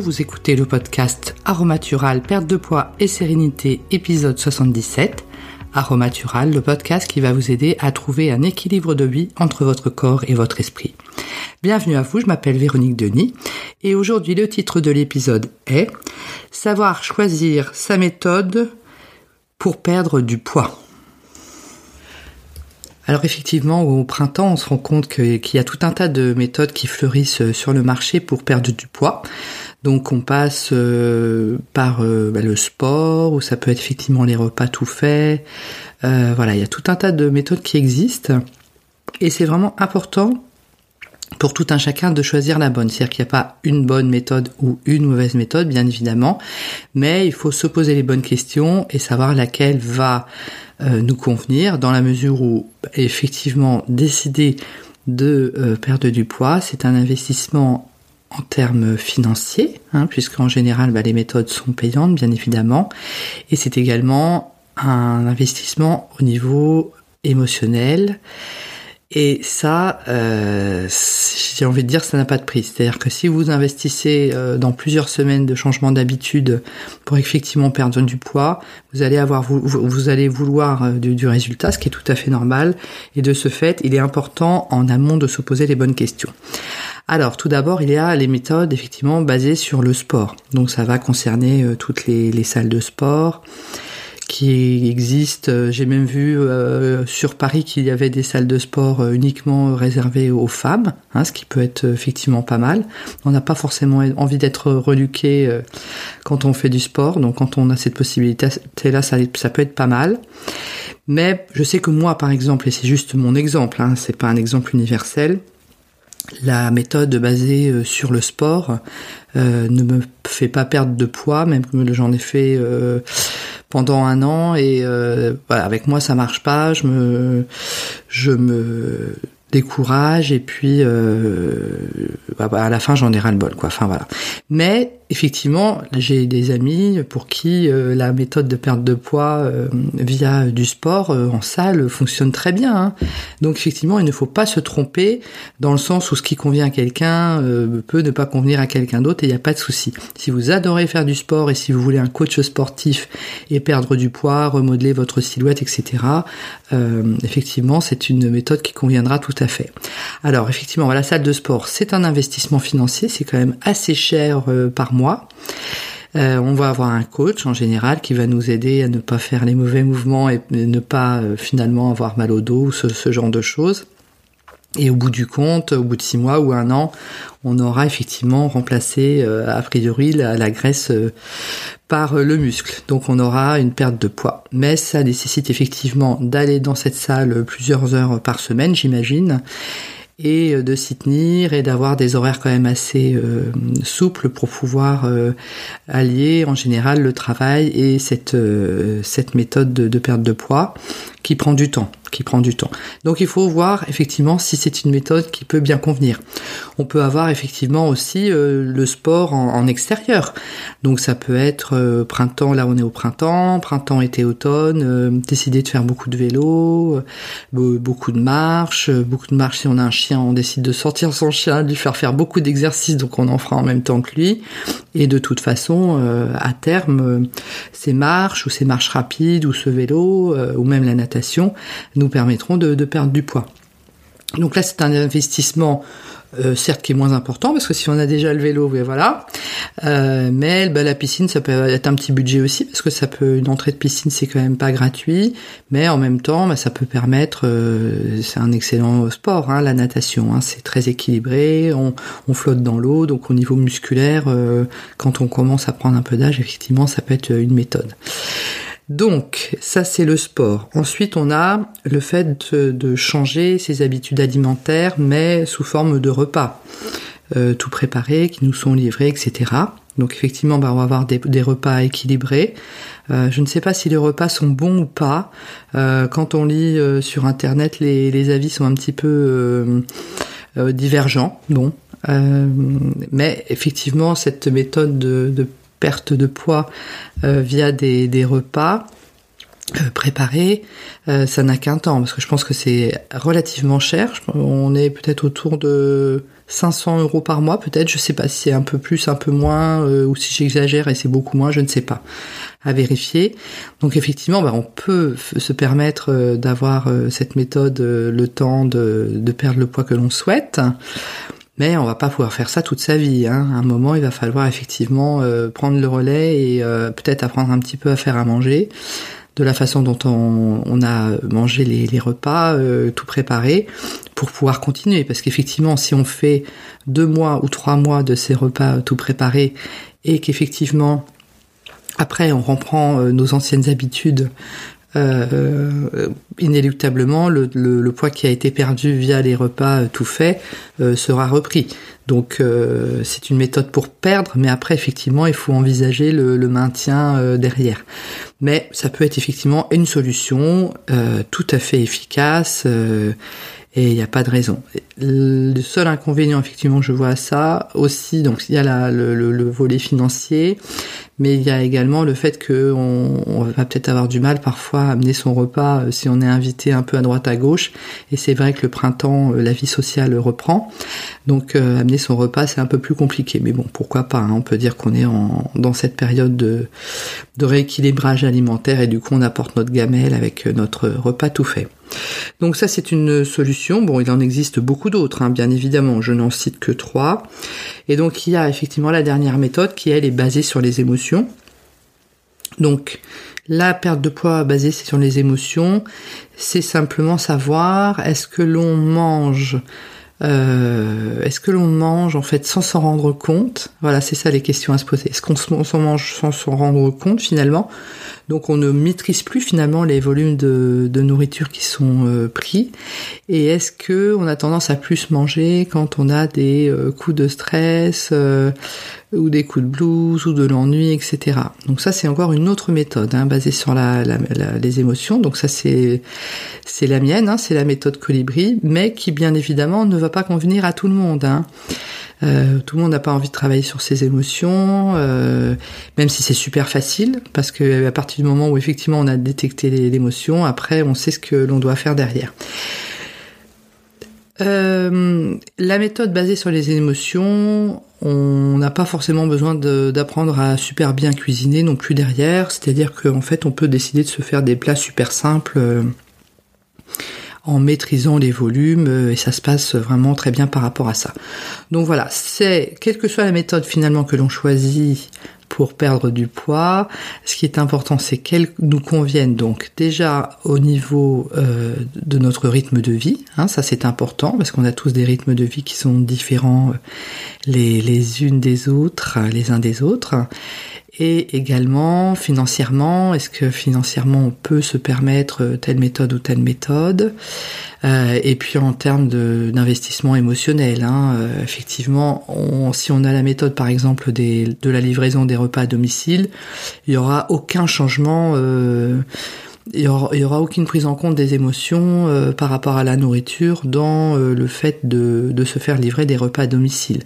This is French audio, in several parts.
Vous écoutez le podcast Aromatural, perte de poids et sérénité, épisode 77. Aromatural, le podcast qui va vous aider à trouver un équilibre de vie entre votre corps et votre esprit. Bienvenue à vous, je m'appelle Véronique Denis et aujourd'hui le titre de l'épisode est Savoir choisir sa méthode pour perdre du poids. Alors effectivement, au printemps, on se rend compte qu'il y a tout un tas de méthodes qui fleurissent euh, sur le marché pour perdre du poids. Donc on passe euh, par euh, bah, le sport, ou ça peut être effectivement les repas tout faits. voilà, il y a tout un tas de méthodes qui existent. Et c'est vraiment important pour tout un chacun de choisir la bonne. C'est-à-dire qu'il n'y a pas une bonne méthode ou une mauvaise méthode, bien évidemment, mais il faut se poser les bonnes questions et savoir laquelle va euh, nous convenir dans la mesure où effectivement décider de euh, perdre du poids, c'est un investissement en termes financiers, hein, puisqu'en général bah, les méthodes sont payantes bien évidemment, et c'est également un investissement au niveau émotionnel et ça, euh, j'ai envie de dire, ça n'a pas de prix. C'est-à-dire que si vous investissez euh, dans plusieurs semaines de changement d'habitude pour effectivement perdre du poids, vous allez avoir, vous, vous allez vouloir euh, du, du, résultat, ce qui est tout à fait normal. Et de ce fait, il est important en amont de se poser les bonnes questions. Alors, tout d'abord, il y a les méthodes effectivement basées sur le sport. Donc, ça va concerner euh, toutes les, les salles de sport qui existe. Euh, j'ai même vu euh, sur Paris qu'il y avait des salles de sport euh, uniquement réservées aux femmes, hein, ce qui peut être effectivement pas mal. On n'a pas forcément envie d'être reluqué quand on fait du sport, donc quand on a cette possibilité-là, ça, peut être pas mal. Mais je sais que moi, par exemple, et c'est juste mon exemple, hein, c'est pas un exemple universel, la méthode basée sur le sport ne me fait pas perdre de poids, même que j'en ai fait pendant un an. Et euh, avec moi ça marche pas, je me je me décourage et puis euh, bah, bah, à la fin j'en ai ras le bol quoi. Enfin voilà. Mais effectivement, j'ai des amis pour qui euh, la méthode de perte de poids euh, via du sport euh, en salle fonctionne très bien. Hein. Donc effectivement, il ne faut pas se tromper dans le sens où ce qui convient à quelqu'un peut ne pas convenir à quelqu'un d'autre et il n'y a pas de souci. Si vous adorez faire du sport et si vous voulez un coach sportif et perdre du poids, remodeler votre silhouette, etc., effectivement, c'est une méthode qui conviendra tout fait. Alors effectivement, la salle de sport, c'est un investissement financier, c'est quand même assez cher par mois euh, on va avoir un coach en général qui va nous aider à ne pas faire les mauvais mouvements et ne pas euh, finalement avoir mal au dos ou ce, genre de choses. Et au bout du compte, au bout de six mois ou un an, on aura effectivement remplacé euh, a priori la, graisse par le muscle. Donc on aura une perte de poids. Mais ça nécessite effectivement d'aller dans cette salle plusieurs heures par semaine, j'imagine et euh, de s'y tenir et d'avoir des horaires quand même assez euh, souples pour pouvoir euh, allier en général le travail et cette, cette méthode de, de, perte de poids qui prend du temps qui prend du temps. Donc il faut voir effectivement si c'est une méthode qui peut bien convenir. On peut avoir effectivement aussi euh, le sport en, extérieur. Donc ça peut être euh, printemps, là on est au printemps, printemps, été, automne, euh, décider de faire beaucoup de vélo, beaucoup de marches, beaucoup de marches si on a un chien, on décide de sortir son chien, de lui faire faire beaucoup d'exercices, donc on en fera en même temps que lui. Et de toute façon, à terme, ces marches ou ces marches rapides ou ce vélo ou même la nous permettront de, perdre du poids. Donc là, c'est un investissement euh, certes qui est moins important parce que si on a déjà le vélo, voilà. Euh, mais bah, la piscine, ça peut être un petit budget aussi parce que ça peut une entrée de piscine, c'est quand même pas gratuit, mais en même temps, bah, ça peut permettre. Euh, c'est un excellent sport, hein, la natation. Hein, c'est très équilibré, on flotte dans l'eau, donc au niveau musculaire, quand on commence à prendre un peu d'âge, effectivement, ça peut être une méthode. Donc, ça c'est le sport. Ensuite, on a le fait de, changer ses habitudes alimentaires, mais sous forme de repas, euh, tout préparés, qui nous sont livrés, etc. Donc effectivement, bah, on va avoir des, repas équilibrés. Euh, je ne sais pas si les repas sont bons ou pas. Euh, quand on lit sur Internet, les, avis sont un petit peu divergents. Bon, mais effectivement, cette méthode de, de perte de poids euh, via des, repas préparer, ça n'a qu'un temps parce que je pense que c'est relativement cher. On est peut-être autour de 500 euros par mois, peut-être. Je sais pas si c'est un peu plus, un peu moins, ou si j'exagère et c'est beaucoup moins, je ne sais pas à vérifier. Donc effectivement, bah, on peut se permettre euh, d'avoir euh, cette méthode euh, le temps de, de, perdre le poids que l'on souhaite. Mais on va pas pouvoir faire ça toute sa vie. Hein. À un moment, il va falloir effectivement prendre le relais et peut-être apprendre un petit peu à faire à manger de la façon dont on, a mangé les, repas, tout préparé, pour pouvoir continuer. Parce qu'effectivement, si on fait deux mois ou trois mois de ces repas tout préparés et qu'effectivement après, on reprend euh, nos anciennes habitudes. Euh, inéluctablement, le, poids qui a été perdu via les repas euh, tout faits sera repris. Donc, c'est une méthode pour perdre, mais après, effectivement, il faut envisager le, maintien derrière. Mais ça peut être effectivement une solution tout à fait efficace et il n'y a pas de raison. Le seul inconvénient effectivement je vois à ça aussi, donc il y a le, le, volet financier, mais il y a également le fait que on, va peut-être avoir du mal parfois à amener son repas euh, si on est invité un peu à droite à gauche. Et c'est vrai que le printemps, euh, la vie sociale reprend, donc euh, amener son repas c'est un peu plus compliqué. Mais bon, pourquoi pas hein. On peut dire qu'on est en, dans cette période de, de rééquilibrage alimentaire et du coup on apporte notre gamelle avec notre repas tout fait. Donc ça c'est une solution. Bon, il en existe beaucoup d'autres, hein, bien évidemment. Je n'en cite que trois. Et donc il y a effectivement la dernière méthode qui elle est basée sur les émotions. Donc la perte de poids basée sur les émotions, c'est simplement savoir est-ce que l'on mange euh, est-ce que l'on mange en fait sans s'en rendre compte? Voilà, c'est ça les questions à se poser. Est-ce qu'on s'en mange sans s'en rendre compte finalement? Donc on ne maîtrise plus finalement les volumes de, nourriture qui sont euh, pris. Et est-ce que on a tendance à plus manger quand on a des euh, coups de stress ou des coups de blues ou de l'ennui, etc. Donc ça c'est encore une autre méthode hein, basée sur les émotions. Donc ça c'est la mienne, hein, c'est la méthode colibri, mais qui bien évidemment ne va pas convenir à tout le monde. Hein. Euh, tout le monde n'a pas envie de travailler sur ses émotions, euh, même si c'est super facile, parce que à partir du moment où effectivement on a détecté l'émotion, après on sait ce que l'on doit faire derrière. Euh, la méthode basée sur les émotions, on n'a pas forcément besoin d'apprendre à super bien cuisiner non plus derrière. C'est-à-dire qu'en fait, on peut décider de se faire des plats super simples en maîtrisant les volumes euh, et ça se passe vraiment très bien par rapport à ça. Donc voilà, c'est quelle que soit la méthode finalement que l'on choisit pour perdre du poids, ce qui est important c'est qu'elle nous convienne donc déjà au niveau euh, de notre rythme de vie, hein, ça c'est important parce qu'on a tous des rythmes de vie qui sont différents euh, les, les unes des autres, les uns des autres, et également financièrement, est-ce que financièrement on peut se permettre telle méthode ou telle méthode? Euh, Et puis en termes d'investissement émotionnel, hein, euh, effectivement, si on a la méthode par exemple des, de la livraison des repas à domicile, il y aura aucun changement. Euh, il y, aura, aucune prise en compte des émotions euh, par rapport à la nourriture dans le fait de, de, se faire livrer des repas à domicile.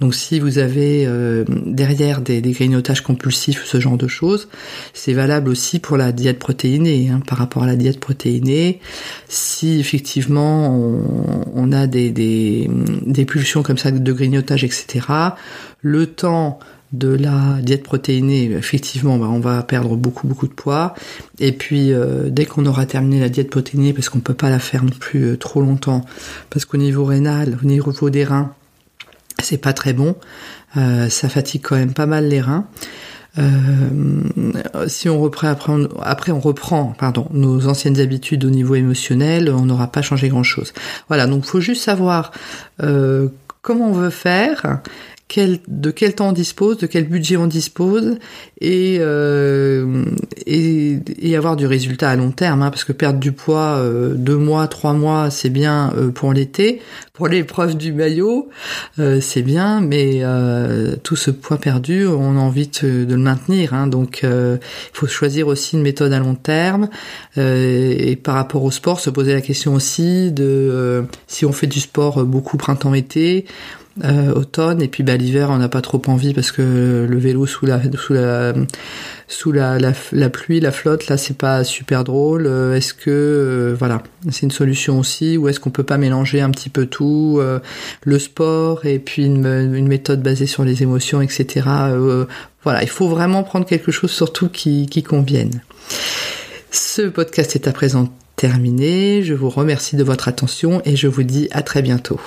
Donc si vous avez euh, derrière des, grignotages compulsifs, ce genre de choses, c'est valable aussi pour la diète protéinée. Hein, par rapport à la diète protéinée, si effectivement on, a des, des, pulsions comme ça de grignotage, etc., le temps de la diète protéinée, effectivement, bah, on va perdre beaucoup beaucoup de poids. Et puis euh, dès qu'on aura terminé la diète protéinée, parce qu'on peut pas la faire non plus euh, trop longtemps, parce qu'au niveau rénal, au niveau des reins, c'est pas très bon. Euh, ça fatigue quand même pas mal les reins. Euh, si on reprend après, on, reprend pardon nos anciennes habitudes au niveau émotionnel, on n'aura pas changé grand chose. Voilà, donc faut juste savoir euh, comment on veut faire de quel temps on dispose, de quel budget on dispose, et, euh, avoir du résultat à long terme, hein, parce que perdre du poids euh, deux mois, trois mois, c'est bien euh, pour l'été, pour l'épreuve du maillot, c'est bien, mais tout ce poids perdu, on a envie de, le maintenir, hein, donc il faut choisir aussi une méthode à long terme, et par rapport au sport, se poser la question aussi de si on fait du sport beaucoup printemps-été, automne et puis bah, l'hiver on n'a pas trop envie parce que le vélo sous la sous la sous la, la, pluie, la flotte, là c'est pas super drôle. Est-ce que voilà, c'est une solution aussi ou est-ce qu'on peut pas mélanger un petit peu tout, le sport et puis une, une, méthode basée sur les émotions, etc. voilà, il faut vraiment prendre quelque chose surtout qui, qui convienne. Ce podcast est à présent terminé. Je vous remercie de votre attention et je vous dis à très bientôt.